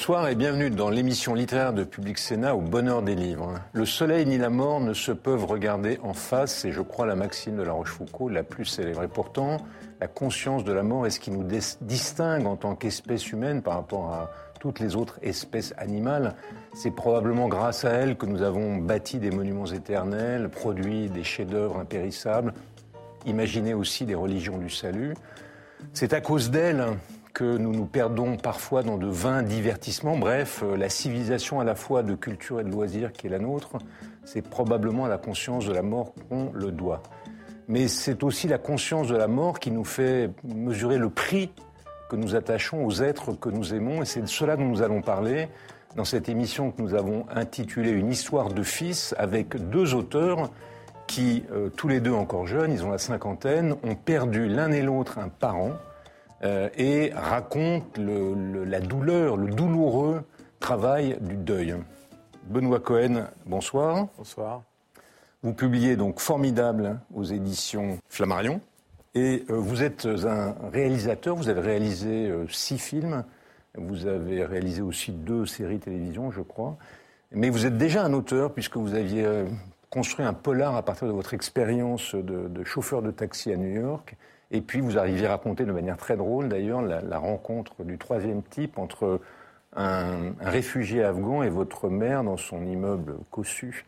Bonsoir et bienvenue dans l'émission littéraire de Public Sénat au bonheur des livres. Le soleil ni la mort ne se peuvent regarder en face, c'est je crois la maxime de la Rochefoucauld la plus célèbre. Et pourtant, la conscience de la mort est ce qui nous distingue en tant qu'espèce humaine par rapport à toutes les autres espèces animales. C'est probablement grâce à elle que nous avons bâti des monuments éternels, produit des chefs-d'œuvre impérissables, imaginé aussi des religions du salut. C'est à cause d'elle que nous nous perdons parfois dans de vains divertissements. Bref, euh, la civilisation à la fois de culture et de loisirs qui est la nôtre, c'est probablement la conscience de la mort qu'on le doit. Mais c'est aussi la conscience de la mort qui nous fait mesurer le prix que nous attachons aux êtres que nous aimons. Et c'est de cela dont nous allons parler dans cette émission que nous avons intitulée Une histoire de fils avec deux auteurs qui, euh, tous les deux encore jeunes, ils ont la cinquantaine, ont perdu l'un et l'autre un parent et raconte la douleur, le douloureux travail du deuil. Benoît Cohen, bonsoir. Bonsoir. Vous publiez donc Formidable aux éditions Flammarion. Et euh, vous êtes un réalisateur, vous avez réalisé euh, six films, vous avez réalisé aussi deux séries télévision, je crois. Mais vous êtes déjà un auteur puisque vous aviez construit un polar à partir de votre expérience de chauffeur de taxi à New York. Et puis vous arrivez à raconter de manière très drôle d'ailleurs la, rencontre du troisième type entre un, réfugié afghan et votre mère dans son immeuble cossu.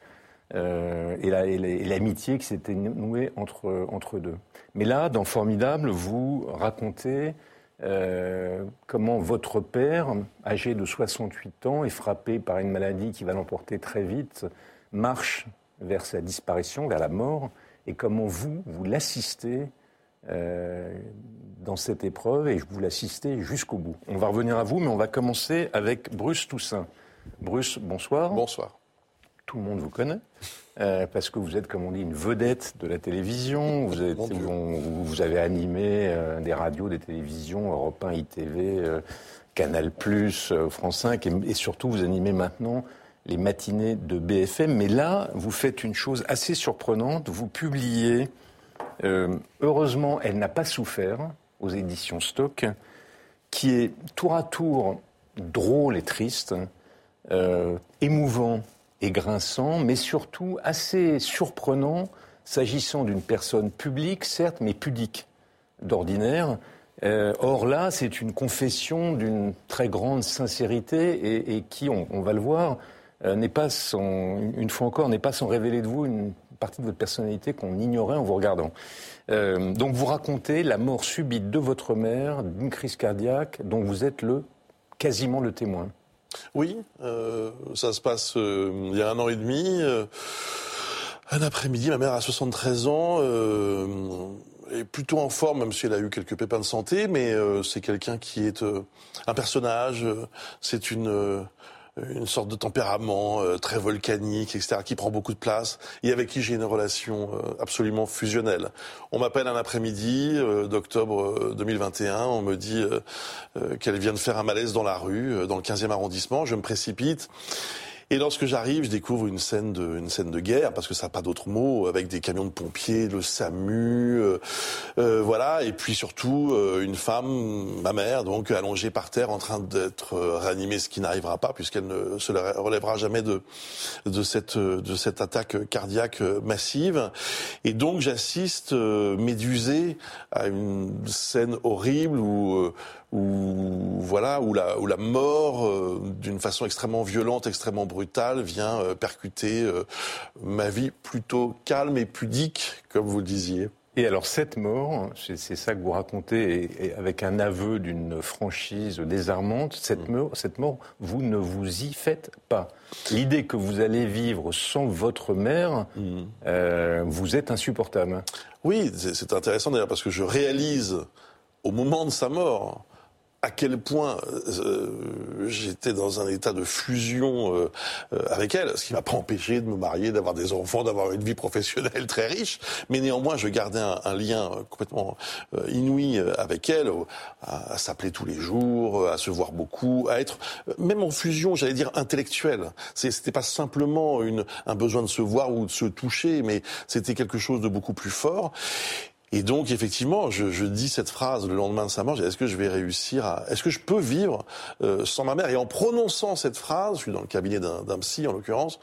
Euh, et l'amitié qui s'était nouée entre, entre deux. Mais là, dans Formidable, vous racontez euh, comment votre père, âgé de 68 ans et frappé par une maladie qui va l'emporter très vite, marche vers sa disparition, vers la mort, et comment vous, vous l'assistez euh, dans cette épreuve et je vous l'assister jusqu'au bout. On va revenir à vous, mais on va commencer avec Bruce Toussaint. Bruce, bonsoir. Bonsoir. Tout le monde vous connaît. Euh, parce que vous êtes, comme on dit, une vedette de la télévision. Vous, êtes, vous, vous, avez animé euh, des radios, des télévisions, Europe 1, ITV, Canal+, France 5, et, et, surtout vous animez maintenant les matinées de BFM. Mais là, vous faites une chose assez surprenante. Vous publiez euh, heureusement, elle n'a pas souffert aux éditions Stock, qui est tour à tour drôle et triste, euh, émouvant et grinçant, mais surtout assez surprenant s'agissant d'une personne publique, certes, mais pudique d'ordinaire. Euh, or là, c'est une confession d'une très grande sincérité et, qui, on, va le voir, n'est pas une fois encore, n'est pas sans révéler de vous une partie de votre personnalité qu'on ignorait en vous regardant. Euh, donc vous racontez la mort subite de votre mère d'une crise cardiaque dont vous êtes le quasiment le témoin. Oui, euh, ça se passe euh, il y a un an et demi. un après-midi, ma mère a 73 ans est plutôt en forme, même si elle a eu quelques pépins de santé, mais c'est quelqu'un qui est un personnage, c'est une une sorte de tempérament euh, très volcanique, etc., qui prend beaucoup de place et avec qui j'ai une relation euh, absolument fusionnelle. On m'appelle un après-midi euh, d'octobre 2021, on me dit qu'elle vient de faire un malaise dans la rue, dans le 15e arrondissement. Je me précipite et lorsque j'arrive, je découvre une scène de, une scène de guerre, parce que ça n'a pas d'autre mot, avec des camions de pompiers, le SAMU, euh, euh, voilà, et puis surtout euh, une femme, ma mère, donc allongée par terre, en train d'être réanimée, ce qui n'arrivera pas, puisqu'elle ne se relèvera jamais de de cette de cette attaque cardiaque massive. Et donc j'assiste médusé à une scène horrible où où voilà où la où la mort euh, d'une façon extrêmement violente, extrêmement brutale vient euh, percuter euh, ma vie plutôt calme et pudique comme vous le disiez. Et alors cette mort, c'est ça que vous racontez, et, avec un aveu d'une franchise désarmante, cette, mm. mort, cette mort, vous ne vous y faites pas. L'idée que vous allez vivre sans votre mère, mm. vous êtes insupportable. Oui, c'est intéressant d'ailleurs parce que je réalise au moment de sa mort à quel point euh, j'étais dans un état de fusion euh, euh, avec elle, ce qui m'a pas empêché de me marier, d'avoir des enfants, d'avoir une vie professionnelle très riche, mais néanmoins je gardais un, lien complètement inouï avec elle, à, s'appeler tous les jours, à se voir beaucoup, à être même en fusion, j'allais dire intellectuelle. C'était pas simplement une, un besoin de se voir ou de se toucher, mais c'était quelque chose de beaucoup plus fort. Et donc, effectivement, je, je, dis cette phrase le lendemain de sa mort, est-ce que je vais réussir à... Est-ce que je peux vivre euh, sans ma mère? Et en prononçant cette phrase, je suis dans le cabinet d'un psy, en l'occurrence,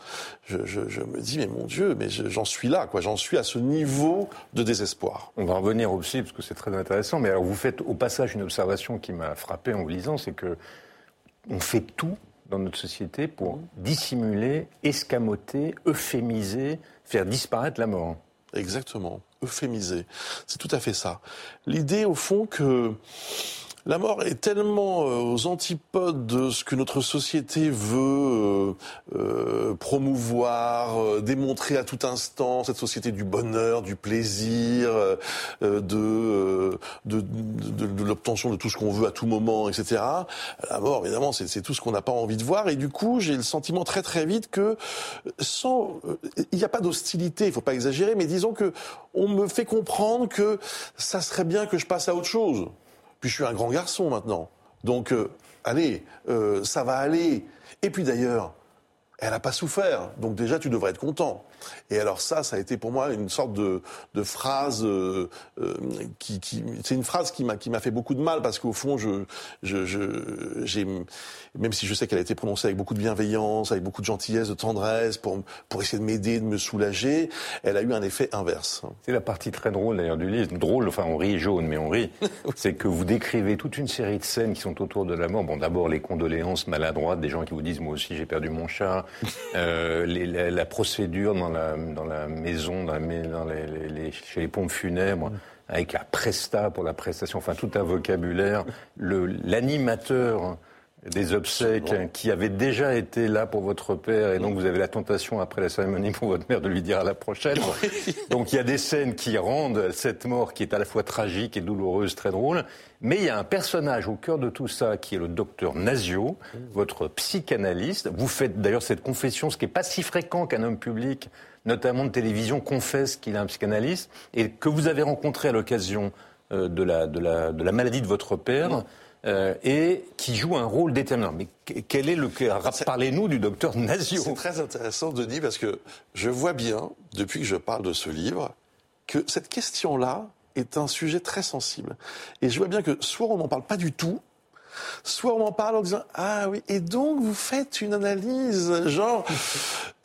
je, je, je, me dis, mais mon Dieu, mais j'en suis là, quoi. J'en suis à ce niveau de désespoir. On va revenir au psy, parce que c'est très intéressant. Mais alors, vous faites au passage une observation qui m'a frappé en vous lisant, c'est que on fait tout dans notre société pour mmh. dissimuler, escamoter, euphémiser, faire disparaître la mort. Exactement euphémisé. C'est tout à fait ça. L'idée, au fond, que la mort est tellement euh, aux antipodes de ce que notre société veut euh, euh, promouvoir, démontrer à tout instant, cette société du bonheur, du plaisir, de, l'obtention de tout ce qu'on veut à tout moment, etc. La mort, évidemment, c'est tout ce qu'on n'a pas envie de voir. Et du coup, j'ai le sentiment très très vite que sans, il n'y a pas d'hostilité, il faut pas exagérer, mais disons que on me fait comprendre que ça serait bien que je passe à autre chose. Puis je suis un grand garçon maintenant. Donc, euh, allez, euh, ça va aller. Et puis d'ailleurs, elle n'a pas souffert. Donc déjà, tu devrais être content. Et alors ça, ça a été pour moi une sorte de, de phrase euh, euh qui, qui c'est une phrase qui m'a qui m'a fait beaucoup de mal parce qu'au fond, je, j'ai même si je sais qu'elle a été prononcée avec beaucoup de bienveillance, avec beaucoup de gentillesse, de tendresse, pour pour essayer de m'aider, de me soulager, elle a eu un effet inverse. C'est la partie très drôle d'ailleurs du livre. Drôle, enfin on rit jaune, mais on rit. c'est que vous décrivez toute une série de scènes qui sont autour de la mort. Bon, d'abord les condoléances maladroites des gens qui vous disent moi aussi j'ai perdu mon chat, euh, les, la, la procédure dans dans la maison, dans, les, chez les pompes funèbres, avec la presta pour la prestation, enfin tout un vocabulaire. L'animateur des obsèques qui avait déjà été là pour votre père et donc vous avez la tentation après la cérémonie pour votre mère de lui dire à la prochaine. donc il y a des scènes qui rendent cette mort qui est à la fois tragique et douloureuse très drôle. Mais il y a un personnage au cœur de tout ça qui est le docteur Nazio, votre psychanalyste. Vous faites d'ailleurs cette confession, ce qui n'est pas si fréquent qu'un homme public, notamment de télévision, confesse qu'il est un psychanalyste et que vous avez rencontré à l'occasion euh, de la, de, la, de la maladie de votre père. Euh, et qui joue un rôle déterminant. Mais quel est le Parlez-nous du docteur Nazio. C'est très intéressant, Denis, parce que je vois bien, depuis que je parle de ce livre, que cette question-là est un sujet très sensible. Et je vois bien que soit on n'en parle pas du tout, soit on en parle en disant ah oui et donc vous faites une analyse genre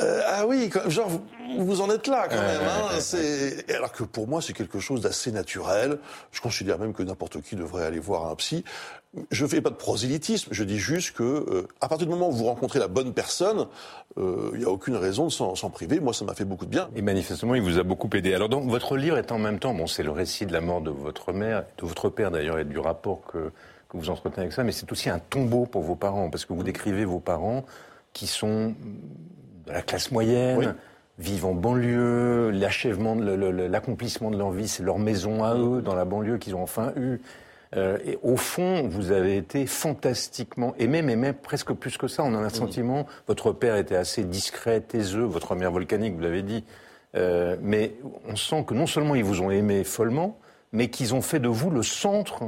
euh, ah oui genre vous, en êtes là quand même hein, c'est alors que pour moi c'est quelque chose d'assez naturel je considère même que n'importe qui devrait aller voir un psy je fais pas de prosélytisme, je dis juste que euh, à partir du moment où vous rencontrez la bonne personne, euh, il n'y a aucune raison de s'en priver. Moi, ça m'a fait beaucoup de bien. Et manifestement, il vous a beaucoup aidé. Alors, donc, votre livre est en même temps, bon, c'est le récit de la mort de votre mère, de votre père d'ailleurs, et du rapport que vous entretenez avec ça, mais c'est aussi un tombeau pour vos parents, parce que vous décrivez vos parents qui sont de la classe moyenne, vivent en banlieue, l'achèvement, l'accomplissement de leur vie, c'est leur maison à eux, dans la banlieue qu'ils ont enfin eue. Euh, et au fond, vous avez été fantastiquement aimé, mais même presque plus que ça. On a un sentiment, votre père était assez discret, taiseux, votre mère volcanique, vous l'avez dit. Euh, mais on sent que non seulement ils vous ont aimé follement, mais qu'ils ont fait de vous le centre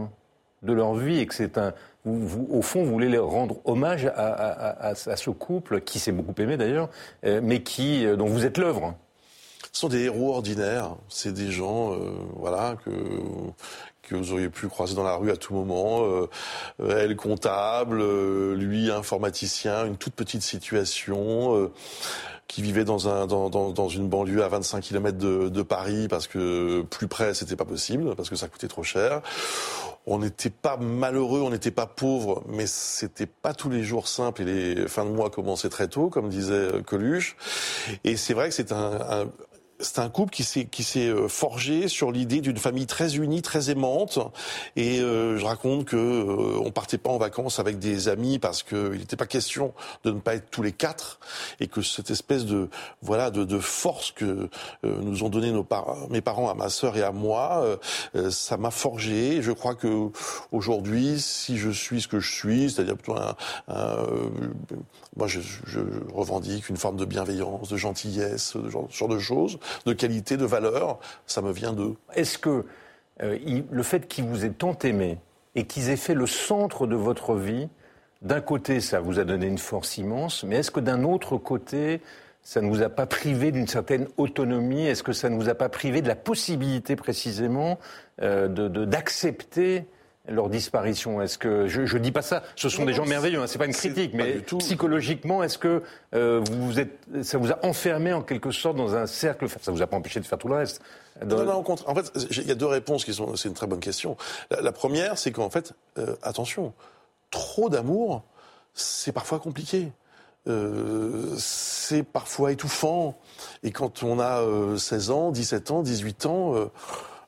de leur vie et que c'est un. Au fond, vous voulez rendre hommage à, ce couple qui s'est beaucoup aimé d'ailleurs, euh, mais qui, euh, dont vous êtes l'œuvre. Ce sont des héros ordinaires. C'est des gens, euh, voilà, que que vous auriez pu croiser dans la rue à tout moment. elle comptable, lui informaticien, une toute petite situation qui vivait dans, un, dans, dans, une banlieue à 25 km de, de Paris parce que plus près c'était pas possible parce que ça coûtait trop cher. On n'était pas malheureux, on n'était pas pauvre, mais c'était pas tous les jours simple et les fins de mois commençaient très tôt, comme disait Coluche. Et c'est vrai que c'est un, un c'est un couple qui s'est qui s'est euh, forgé sur l'idée d'une famille très unie, très aimante. Et euh, je raconte que euh, on partait pas en vacances avec des amis parce qu'il n'était pas question de ne pas être tous les quatre, et que cette espèce de voilà de, de force que nous ont donné nos parents, mes parents à ma sœur et à moi, ça m'a forgé. Je crois que aujourd'hui, si je suis ce que je suis, c'est-à-dire plutôt un, moi je, je, revendique une forme de bienveillance, de gentillesse, ce genre de choses de qualité, de valeur, ça me vient d'eux. Est-ce que euh, le fait qu'ils vous aient tant aimé et qu'ils aient fait le centre de votre vie, d'un côté, ça vous a donné une force immense, mais est-ce que d'un autre côté, ça ne vous a pas privé d'une certaine autonomie? Est-ce que ça ne vous a pas privé de la possibilité précisément euh, d'accepter leur disparition Est-ce que je, ne dis pas ça Ce sont des gens merveilleux, hein, c'est pas une critique, mais psychologiquement, est-ce que euh, vous êtes, ça vous a enfermé en quelque sorte dans un cercle Ça vous a pas empêché de faire tout le reste Non, non, En fait, il y a deux réponses qui sont. C'est une très bonne question. La, première, c'est qu'en fait, euh, attention, trop d'amour, c'est parfois compliqué. Euh, c'est parfois étouffant. Et quand on a 16 ans, 17 ans, 18 ans,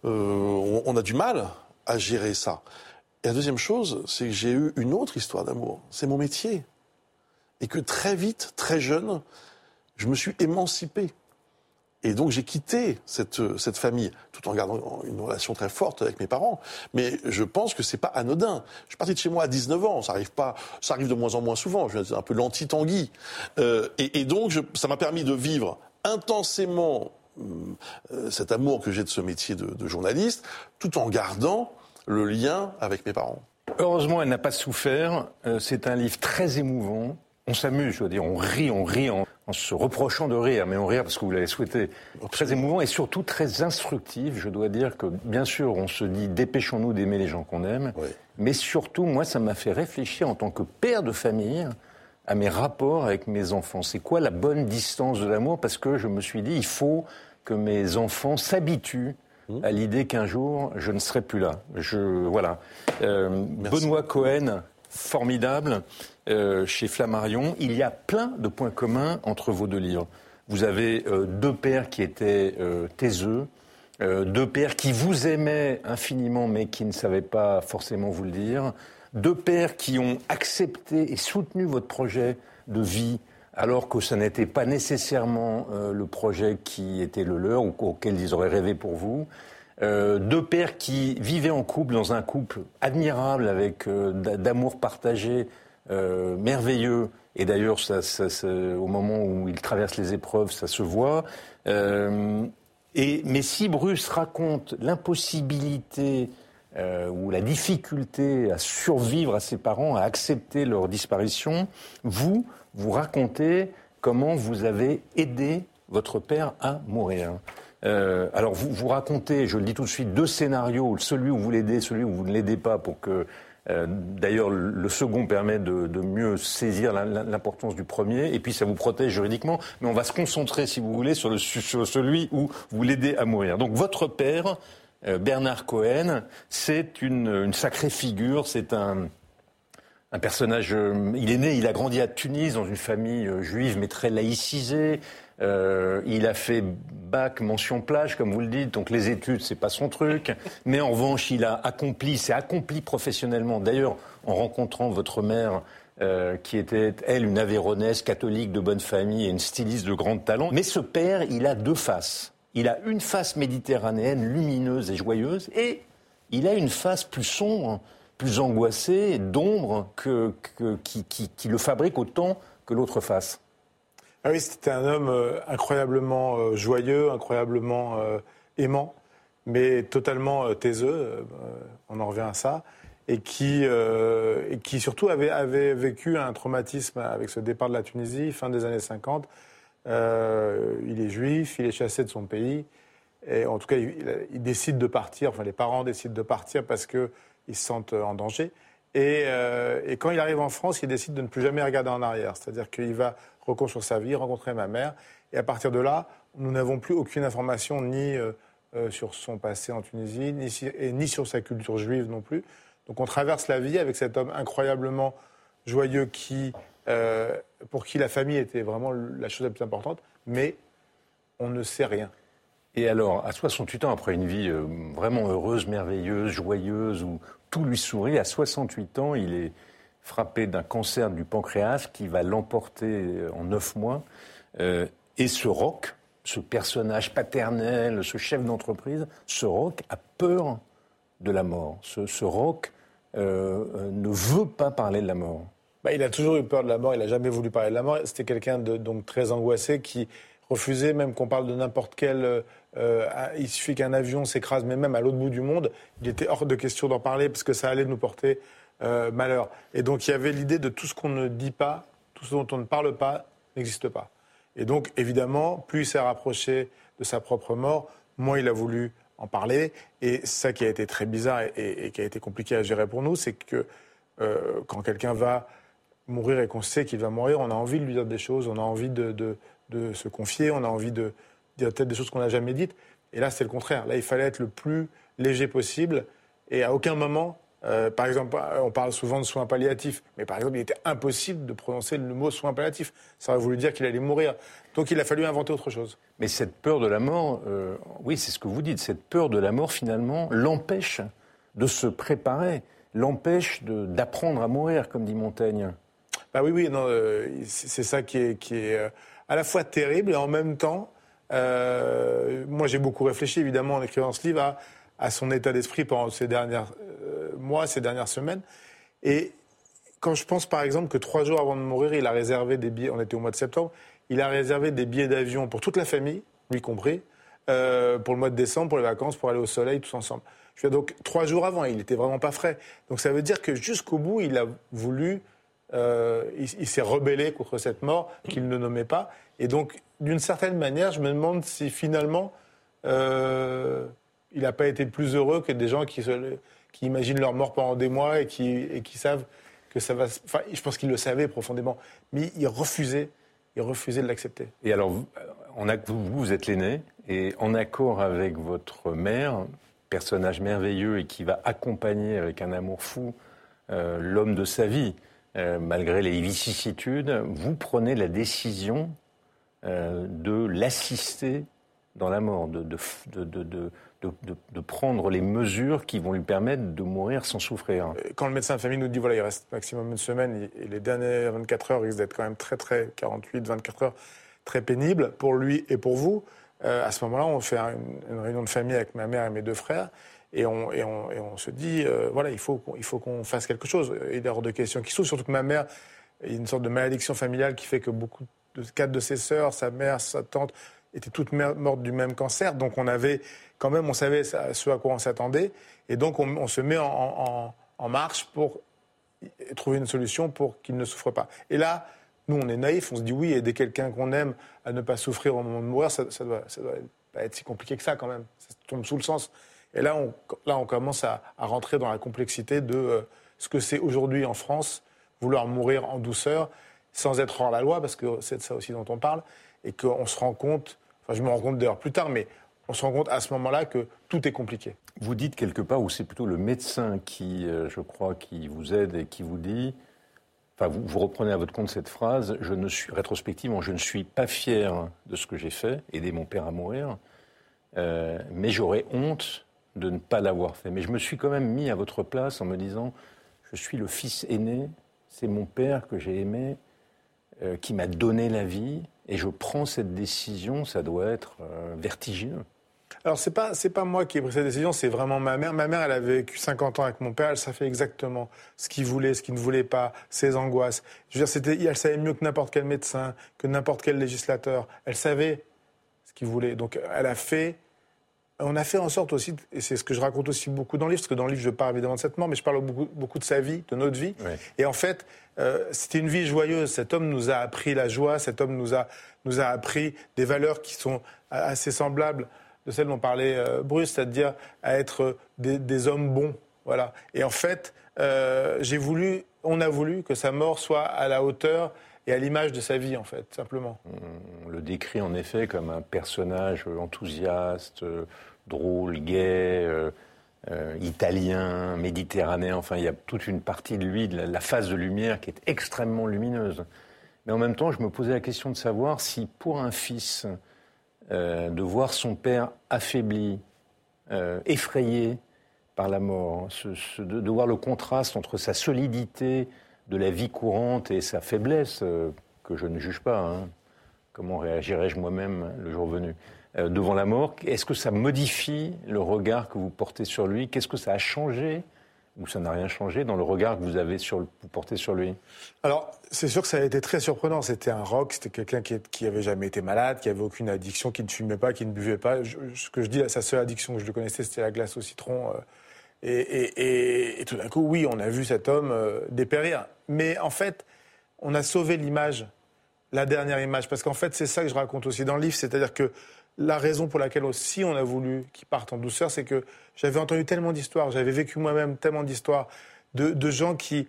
on, on a du mal à gérer ça. Et la deuxième chose, c'est que j'ai eu une autre histoire d'amour. C'est mon métier. Et que très vite, très jeune, je me suis émancipé. Et donc j'ai quitté cette, cette famille, tout en gardant une relation très forte avec mes parents. Mais je pense que c'est pas anodin. Je suis parti de chez moi à 19 ans, ça arrive pas, ça arrive de moins en moins souvent. Je suis un peu l'anti-Tanguy. Euh, et, et, donc ça m'a permis de vivre intensément euh, cet amour que j'ai de ce métier de, de journaliste, tout en gardant le lien avec mes parents. Heureusement, elle n'a pas souffert. Euh, c'est un livre très émouvant. On s'amuse, je veux dire, on rit, on rit en, se reprochant de rire, mais on rit parce que vous l'avez souhaité. Très émouvant et surtout très instructif. Je dois dire que, bien sûr, on se dit dépêchons-nous d'aimer les gens qu'on aime. Mais surtout, moi, ça m'a fait réfléchir en tant que père de famille à mes rapports avec mes enfants. C'est quoi la bonne distance de l'amour? Parce que je me suis dit, il faut que mes enfants s'habituent Mmh. à l'idée qu'un jour, je ne serai plus là. Je, voilà. Euh, Benoît Cohen, formidable, euh, chez Flammarion. Il y a plein de points communs entre vos deux livres. Vous avez euh, deux pères qui étaient taiseux, deux pères qui vous aimaient infiniment mais qui ne savaient pas forcément vous le dire, deux pères qui ont accepté et soutenu votre projet de vie alors que ce n'était pas nécessairement euh, le projet qui était le leur ou auquel ils auraient rêvé pour vous. Euh, deux pères qui vivaient en couple, dans un couple admirable, avec euh, d'amour partagé, merveilleux. Et d'ailleurs, au moment où ils traversent les épreuves, ça se voit. et, mais si Bruce raconte l'impossibilité ou la difficulté à survivre à ses parents, à accepter leur disparition, vous, vous racontez comment vous avez aidé votre père à mourir. Euh, alors vous, vous racontez, je le dis tout de suite, deux scénarios, celui où vous l'aidez, celui où vous ne l'aidez pas, pour que euh, d'ailleurs le second permet de, mieux saisir l'importance du premier, et puis ça vous protège juridiquement. Mais on va se concentrer, si vous voulez, sur, le, sur celui où vous l'aidez à mourir. Donc votre père, euh, Bernard Cohen, c'est une, une sacrée figure, c'est un un personnage. Euh, il est né, il a grandi à Tunis dans une famille euh, juive mais très laïcisée. Euh, il a fait bac mention plage, comme vous le dites, donc les études c'est pas son truc. Mais en revanche, il a accompli, s'est accompli professionnellement. D'ailleurs, en rencontrant votre mère. qui était, elle, une Aveyronnaise catholique de bonne famille et une styliste de grand talent. Mais ce père, il a deux faces. Il a une face méditerranéenne lumineuse et joyeuse, et il a une face plus sombre, plus angoissé, d'ombre, que, qui, le fabrique autant que l'autre face. Ah oui, c'était un homme euh, incroyablement euh, joyeux, incroyablement euh, aimant, mais totalement taiseux, on en revient à ça, et qui, qui surtout avait, avait vécu un traumatisme avec ce départ de la Tunisie, fin des années 50. il est juif, il est chassé de son pays, et en tout cas, il décide de partir, enfin les parents décident de partir parce que ils se sentent en danger. Euh, et, quand il arrive en France, il décide de ne plus jamais regarder en arrière. C'est-à-dire qu'il va reconstruire sa vie, rencontrer ma mère. Et à partir de là, nous n'avons plus aucune information ni euh, euh, sur son passé en Tunisie, ni, ni sur sa culture juive non plus. Donc on traverse la vie avec cet homme incroyablement joyeux qui, pour qui la famille était vraiment la chose la plus importante, mais on ne sait rien. Et alors, à 68 ans, après une vie euh, vraiment heureuse, merveilleuse, joyeuse, où tout lui sourit, à 68 ans, il est frappé d'un cancer du pancréas qui va l'emporter euh, en neuf mois. Euh, et ce rock, ce personnage paternel, ce chef d'entreprise, ce rock a peur de la mort. Ce, ce rock ne veut pas parler de la mort. Bah, il a toujours eu peur de la mort, il n'a jamais voulu parler de la mort. C'était quelqu'un de donc très angoissé qui refusait même qu'on parle de n'importe quel euh, il suffit qu'un avion s'écrase, mais même à l'autre bout du monde, il était hors de question d'en parler parce que ça allait nous porter euh, malheur. Et donc il y avait l'idée de tout ce qu'on ne dit pas, tout ce dont on ne parle pas, n'existe pas. Et donc évidemment, plus il s'est rapproché de sa propre mort, moins il a voulu en parler. Et ça qui a été très bizarre et, qui a été compliqué à gérer pour nous, c'est que euh, quand quelqu'un va mourir et qu'on sait qu'il va mourir, on a envie de lui dire des choses, on a envie de, de se confier, on a envie de, dire peut-être des choses qu'on n'a jamais dites. Et là, c'est le contraire. Là, il fallait être le plus léger possible. Et à aucun moment, euh, par exemple, on parle souvent de soins palliatifs, mais par exemple, il était impossible de prononcer le mot soins palliatifs. Ça aurait voulu dire qu'il allait mourir. Donc il a fallu inventer autre chose. Mais cette peur de la mort, euh, oui, c'est ce que vous dites, cette peur de la mort, finalement, l'empêche de se préparer, l'empêche d'apprendre à mourir, comme dit Montaigne. Bah oui, oui, non, euh, c'est ça qui est, qui est à la fois terrible et en même temps euh, moi, j'ai beaucoup réfléchi, évidemment, en écrivant ce livre, à, son état d'esprit pendant ces derniers euh, mois, ces dernières semaines. Et quand je pense, par exemple, que trois jours avant de mourir, il a réservé des billets, on était au mois de septembre, il a réservé des billets d'avion pour toute la famille, lui compris, euh, pour le mois de décembre, pour les vacances, pour aller au soleil, tous ensemble. Je veux donc, trois jours avant, il n'était vraiment pas frais. Donc ça veut dire que jusqu'au bout, il a voulu euh, il, s'est rebellé contre cette mort qu'il ne nommait pas. Et donc, d'une certaine manière, je me demande si finalement, euh, il n'a pas été plus heureux que des gens qui, imaginent leur mort pendant des mois et qui, savent que ça va. Enfin, je pense qu'il le savait profondément, mais il refusait, il refusait de l'accepter. Et alors, vous, vous êtes l'aîné, et en accord avec votre mère, personnage merveilleux et qui va accompagner avec un amour fou euh, l'homme de sa vie. Euh, malgré les vicissitudes, vous prenez la décision de l'assister dans la mort, de, prendre les mesures qui vont lui permettre de mourir sans souffrir. Quand le médecin de famille nous dit voilà, il reste maximum une semaine et les dernières 24 heures risquent d'être quand même très, très, 48, 24 heures, très pénibles pour lui et pour vous, euh, à ce moment-là, on fait une, réunion de famille avec ma mère et mes deux frères. Et on, se dit, euh, voilà, il faut, qu'on fasse quelque chose. Il est hors de question qui souffre, surtout que ma mère, il y a une sorte de malédiction familiale qui fait que beaucoup de quatre de ses sœurs, sa mère, sa tante, étaient toutes mortes du même cancer. Donc on avait, quand même, on savait ce à quoi on s'attendait. Et donc on, se met en, marche pour trouver une solution pour qu'il ne souffre pas. Et là, nous, on est naïfs, on se dit oui, aider quelqu'un qu'on aime à ne pas souffrir au moment de mourir, ça, ça doit pas être si compliqué que ça quand même. Ça tombe sous le sens. Et là, on, là, on commence à, rentrer dans la complexité de euh, ce que c'est aujourd'hui en France, vouloir mourir en douceur, sans être hors la loi, parce que c'est de ça aussi dont on parle, et qu'on se rend compte, enfin je me rends compte d'ailleurs plus tard, mais on se rend compte à ce moment-là que tout est compliqué. Vous dites quelque part, ou c'est plutôt le médecin qui, euh, je crois, qui vous aide et qui vous dit, enfin vous, reprenez à votre compte cette phrase, je ne suis, rétrospectivement, je ne suis pas fier de ce que j'ai fait, aider mon père à mourir, euh, mais j'aurais honte de ne pas l'avoir fait. Mais je me suis quand même mis à votre place en me disant, je suis le fils aîné, c'est mon père que j'ai aimé, euh, qui m'a donné la vie, et je prends cette décision, ça doit être euh, vertigineux. Alors c'est pas c'est pas moi qui ai pris cette décision, c'est vraiment ma mère. Ma mère, elle a vécu 50 ans avec mon père, elle savait exactement ce qu'il voulait, ce qu'il ne voulait pas, ses angoisses. Je veux dire, c'était, elle savait mieux que n'importe quel médecin, que n'importe quel législateur. Elle savait ce qu'il voulait. Donc elle a fait on a fait en sorte aussi, et c'est ce que je raconte aussi beaucoup dans le livre, parce que dans le livre, je parle évidemment de cette mort, mais je parle beaucoup, beaucoup de sa vie, de notre vie. Et en fait, euh, c'était une vie joyeuse. Cet homme nous a appris la joie, cet homme nous a, nous a appris des valeurs qui sont assez semblables de celles dont parlait euh, Bruce, c'est-à-dire à être des, hommes bons. Voilà. Et en fait, euh, j'ai voulu, on a voulu que sa mort soit à la hauteur et à l'image de sa vie, en fait, simplement. On le décrit en effet comme un personnage enthousiaste, drôle, gai, euh, euh, italien, méditerranéen. Enfin, il y a toute une partie de lui, de la, phase de lumière, qui est extrêmement lumineuse. Mais en même temps, je me posais la question de savoir si, pour un fils, de voir son père affaibli, effrayé par la mort, de, voir le contraste entre sa solidité de la vie courante et sa faiblesse, que je ne juge pas. Hein. Comment réagirais-je moi-même le jour venu devant la mort? Est-ce que ça modifie le regard que vous portez sur lui? Qu'est-ce que ça a changé ou ça n'a rien changé dans le regard que vous avez sur, portez sur lui? Alors, c'est sûr que ça a été très surprenant. C'était un rock, c'était quelqu'un qui, qui avait jamais été malade, qui avait aucune addiction, qui ne fumait pas, qui ne buvait pas. ce que je dis, sa seule addiction que je le connaissais, c'était la glace au citron. Euh, et, tout d'un coup, oui, on a vu cet homme euh, dépérir. Mais en fait, on a sauvé l'image, la dernière image, parce qu'en fait, c'est ça que je raconte aussi dans le livre, c'est-à-dire que la raison pour laquelle aussi on a voulu qu'il parte en douceur, c'est que j'avais entendu tellement d'histoires, j'avais vécu moi-même tellement d'histoires de, gens qui,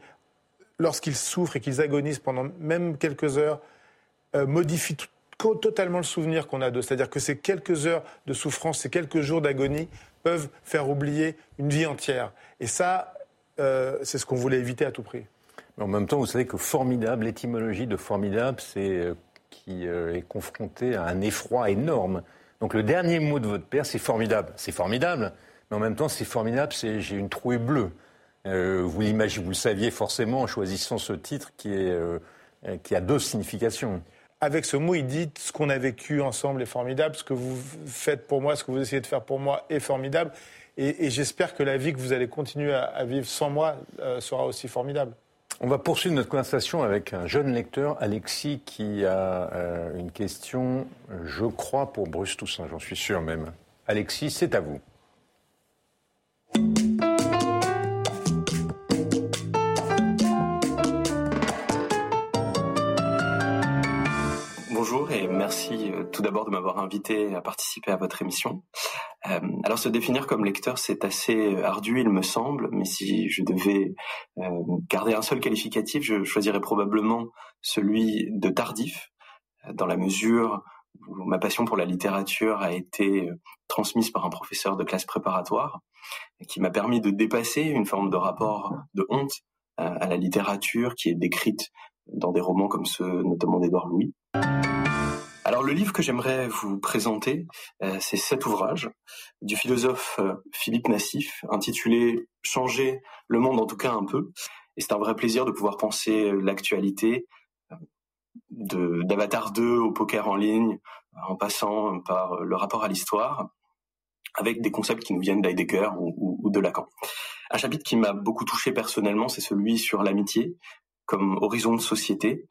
lorsqu'ils souffrent et qu'ils agonisent pendant même quelques heures, euh, modifient totalement le souvenir qu'on a d'eux. C'est-à-dire que ces quelques heures de souffrance, ces quelques jours d'agonie peuvent faire oublier une vie entière. Et ça, euh, c'est ce qu'on voulait éviter à tout prix. Mais en même temps, vous savez que formidable, l'étymologie de formidable, c'est euh, qui est confronté à un effroi énorme. Donc le dernier mot de votre père, c'est formidable. C'est formidable, mais en même temps, c'est formidable, c'est j'ai une trouée bleue. Euh, vous l'imaginez, vous le saviez forcément en choisissant ce titre qui, est, euh, qui a deux significations. Avec ce mot, il dit ce qu'on a vécu ensemble est formidable, ce que vous faites pour moi, ce que vous essayez de faire pour moi est formidable. Et, j'espère que la vie que vous allez continuer à, vivre sans moi euh, sera aussi formidable. On va poursuivre notre conversation avec un jeune lecteur, Alexis, qui a euh, une question, je crois, pour Bruce Toussaint, j'en suis sûr même. Alexis, c'est à vous. Et merci euh, tout d'abord de m'avoir invité à participer à votre émission. Euh, alors se définir comme lecteur, c'est assez ardu, il me semble, mais si je devais euh, garder un seul qualificatif, je choisirais probablement celui de tardif, dans la mesure où ma passion pour la littérature a été transmise par un professeur de classe préparatoire, qui m'a permis de dépasser une forme de rapport de honte à la littérature qui est décrite dans des romans comme ceux notamment d'Édouard Louis. Alors le livre que j'aimerais vous présenter, euh, c'est cet ouvrage du philosophe euh, Philippe Nassif, intitulé Changer le monde en tout cas un peu. Et c'est un vrai plaisir de pouvoir penser l'actualité euh, de d'Avatar 2 au poker en ligne, en passant par le rapport à l'histoire, avec des concepts qui nous viennent d'Heidegger ou de Lacan. Un chapitre qui m'a beaucoup touché personnellement, c'est celui sur l'amitié comme horizon de société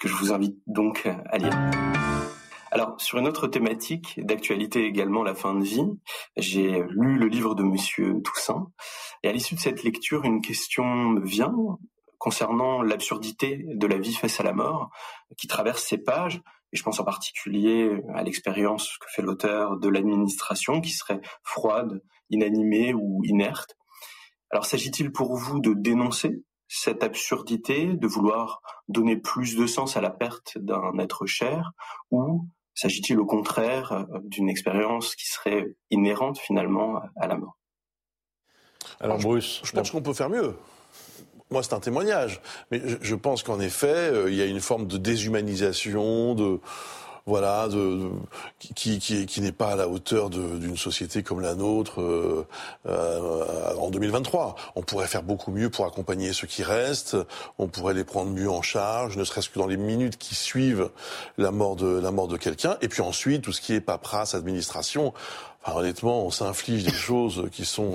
que je vous invite donc à lire. Alors, sur une autre thématique d'actualité également, la fin de vie, j'ai lu le livre de Monsieur Toussaint, et à l'issue de cette lecture, une question me vient concernant l'absurdité de la vie face à la mort, qui traverse ces pages, et je pense en particulier à l'expérience que fait l'auteur de l'administration, qui serait froide, inanimée ou inerte. Alors, s'agit-il pour vous de dénoncer cette absurdité de vouloir donner plus de sens à la perte d'un être cher ou s'agit-il au contraire euh, d'une expérience qui serait inhérente finalement à la mort? Alors, Bruce, je pense qu'on peut faire mieux. Moi, c'est un témoignage, mais je pense qu'en effet, euh, il y a une forme de déshumanisation, de voilà, de, qui, qui, qui n'est pas à la hauteur d'une société comme la nôtre euh, euh, en 2023. On pourrait faire beaucoup mieux pour accompagner ceux qui restent. On pourrait les prendre mieux en charge, ne serait-ce que dans les minutes qui suivent la mort de la mort de quelqu'un. Et puis ensuite, tout ce qui est paperasse, administration. Enfin, honnêtement, on s'inflige des choses qui sont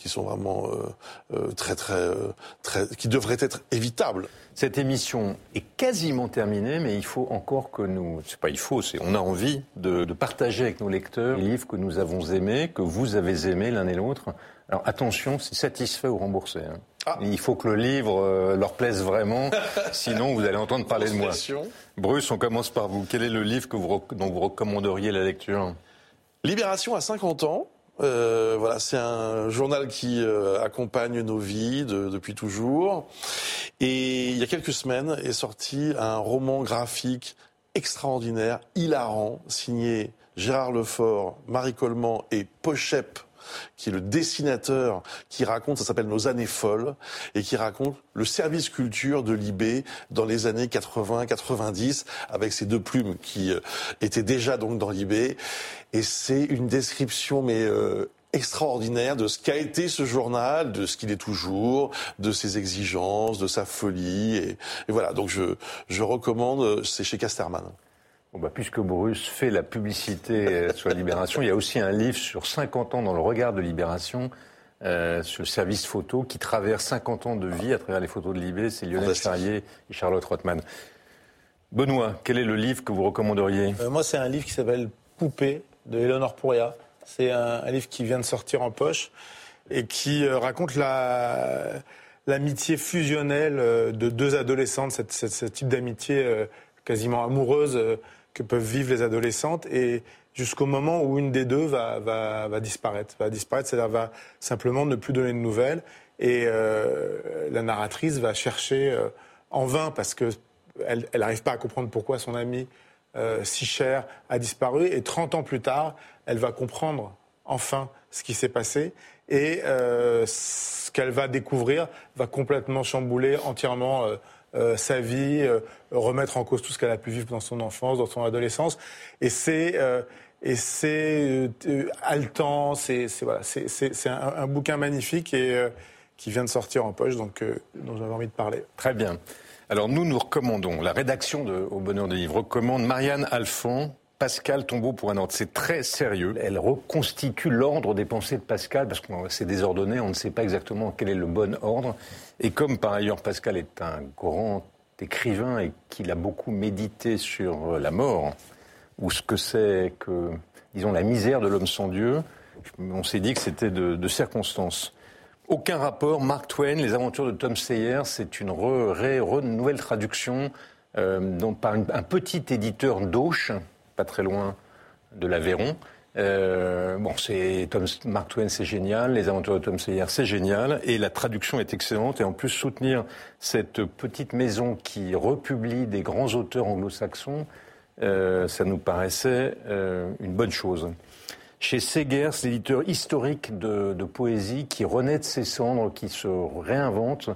qui sont vraiment euh, euh, très, très, euh, très, qui devraient être évitables. Cette émission est quasiment terminée, mais il faut encore que nous, c'est pas il faut, c'est on a envie de, de, partager avec nos lecteurs les livres que nous avons aimés, que vous avez aimés l'un et l'autre. Alors attention, c'est satisfait ou remboursé. Hein. Ah. Il faut que le livre leur plaise vraiment, sinon vous allez entendre parler de moi. Bruce, on commence par vous. Quel est le livre que vous, dont vous recommanderiez la lecture? Libération à 50 ans, euh, voilà, c'est un journal qui euh, accompagne nos vies depuis toujours. Et il y a quelques semaines est sorti un roman graphique extraordinaire, hilarant, signé Gérard Lefort, Marie Coleman et Pochep qui est le dessinateur qui raconte, ça s'appelle Nos années folles, et qui raconte le service culture de Libé dans les années 80-90, avec ces deux plumes qui euh, étaient déjà donc dans Libé. Et c'est une description mais euh, extraordinaire de ce qu'a été ce journal, de ce qu'il est toujours, de ses exigences, de sa folie. Et, voilà, donc je, je recommande, c'est chez Casterman. Bon bah, puisque Bruce fait la publicité euh, sur la Libération, il y a aussi un livre sur 50 ans dans le regard de Libération, euh, sur le service photo, qui traverse 50 ans de vie à travers les photos de Libé. C'est Lionel Charrier et Charlotte Rothman. Benoît, quel est le livre que vous recommanderiez? Euh, Moi, c'est un livre qui s'appelle Poupée de Eleanor Pouria. C'est un, livre qui vient de sortir en poche et qui euh, raconte l'amitié fusionnelle euh, de deux adolescentes, ce type d'amitié euh, quasiment amoureuse que peuvent vivre les adolescentes, et jusqu'au moment où une des deux va, disparaître. Va disparaître, c'est-à-dire va simplement ne plus donner de nouvelles. Et la narratrice va chercher en vain, parce qu'elle n'arrive pas à comprendre pourquoi son amie euh, si chère a disparu. Et 30 ans plus tard, elle va comprendre enfin ce qui s'est passé. Et euh, ce qu'elle va découvrir va complètement chambouler entièrement euh, sa vie, remettre en cause tout ce qu'elle a pu vivre dans son enfance, dans son adolescence. Et c'est et c'est haletant, c'est voilà, c'est un, un, bouquin magnifique et qui vient de sortir en poche, donc dont j'avais envie de parler. Très bien. Alors nous, nous recommandons, la rédaction de Au Bonheur des Livres recommande Marianne Alphon, Pascal Tombeau pour un ordre. C'est très sérieux. Elle reconstitue l'ordre des pensées de Pascal parce que c'est désordonné, on ne sait pas exactement quel est le bon ordre. Et comme par ailleurs Pascal est un grand écrivain et qu'il a beaucoup médité sur la mort, ou ce que c'est que, disons, la misère de l'homme sans Dieu, on s'est dit que c'était de, de circonstances. Aucun rapport. Mark Twain, Les aventures de Tom Sayer, c'est une nouvelle traduction euh, par un petit éditeur d'Auch, pas très loin de l'Aveyron. Euh, bon, c'est Mark Twain, c'est génial. Les aventures de Tom Sayer, c'est génial. Et la traduction est excellente. Et en plus, soutenir cette petite maison qui republie des grands auteurs anglo-saxons, euh, ça nous paraissait une bonne chose chez Segers, l'éditeur historique de, poésie qui renaît de ses cendres, qui se réinvente.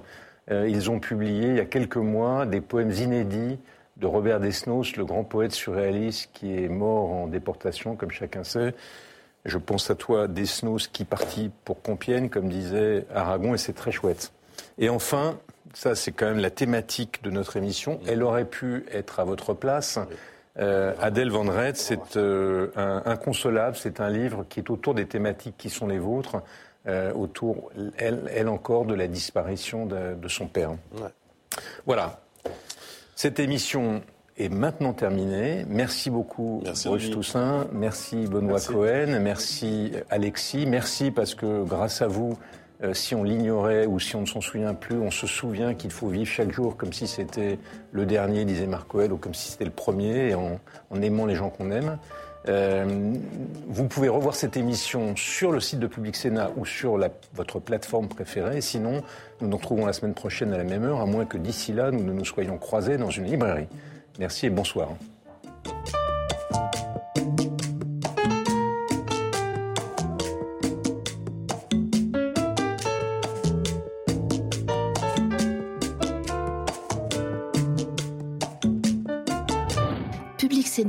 Euh, ils ont publié il y a quelques mois des poèmes inédits de Robert Desnos, le grand poète surréaliste qui est mort en déportation, comme chacun sait. Je pense à toi, Desnos, qui partit pour Compiègne, comme disait Aragon, et c'est très chouette. Et enfin, ça c'est quand même la thématique de notre émission, elle aurait pu être à votre place. Euh, Adèle Van Red, c'est euh, inconsolable. C'est un livre qui est autour des thématiques qui sont les vôtres, euh, autour, elle, encore, de la disparition de, son père. Voilà. Cette émission est maintenant terminée. Merci beaucoup, Bruce Toussaint. Merci, Benoît Cohen. Merci, Alexis. Merci parce que grâce à vous, euh, si on l'ignorait ou si on ne s'en souvient plus, on se souvient qu'il faut vivre chaque jour comme si c'était le dernier, disait Marc Coel, ou comme si c'était le premier, en, aimant les gens qu'on aime. Euh, vous pouvez revoir cette émission sur le site de Public Sénat ou sur votre plateforme préférée. Sinon, nous nous retrouvons la semaine prochaine à la même heure, à moins que d'ici là, nous ne nous soyons croisés dans une librairie. Merci et bonsoir.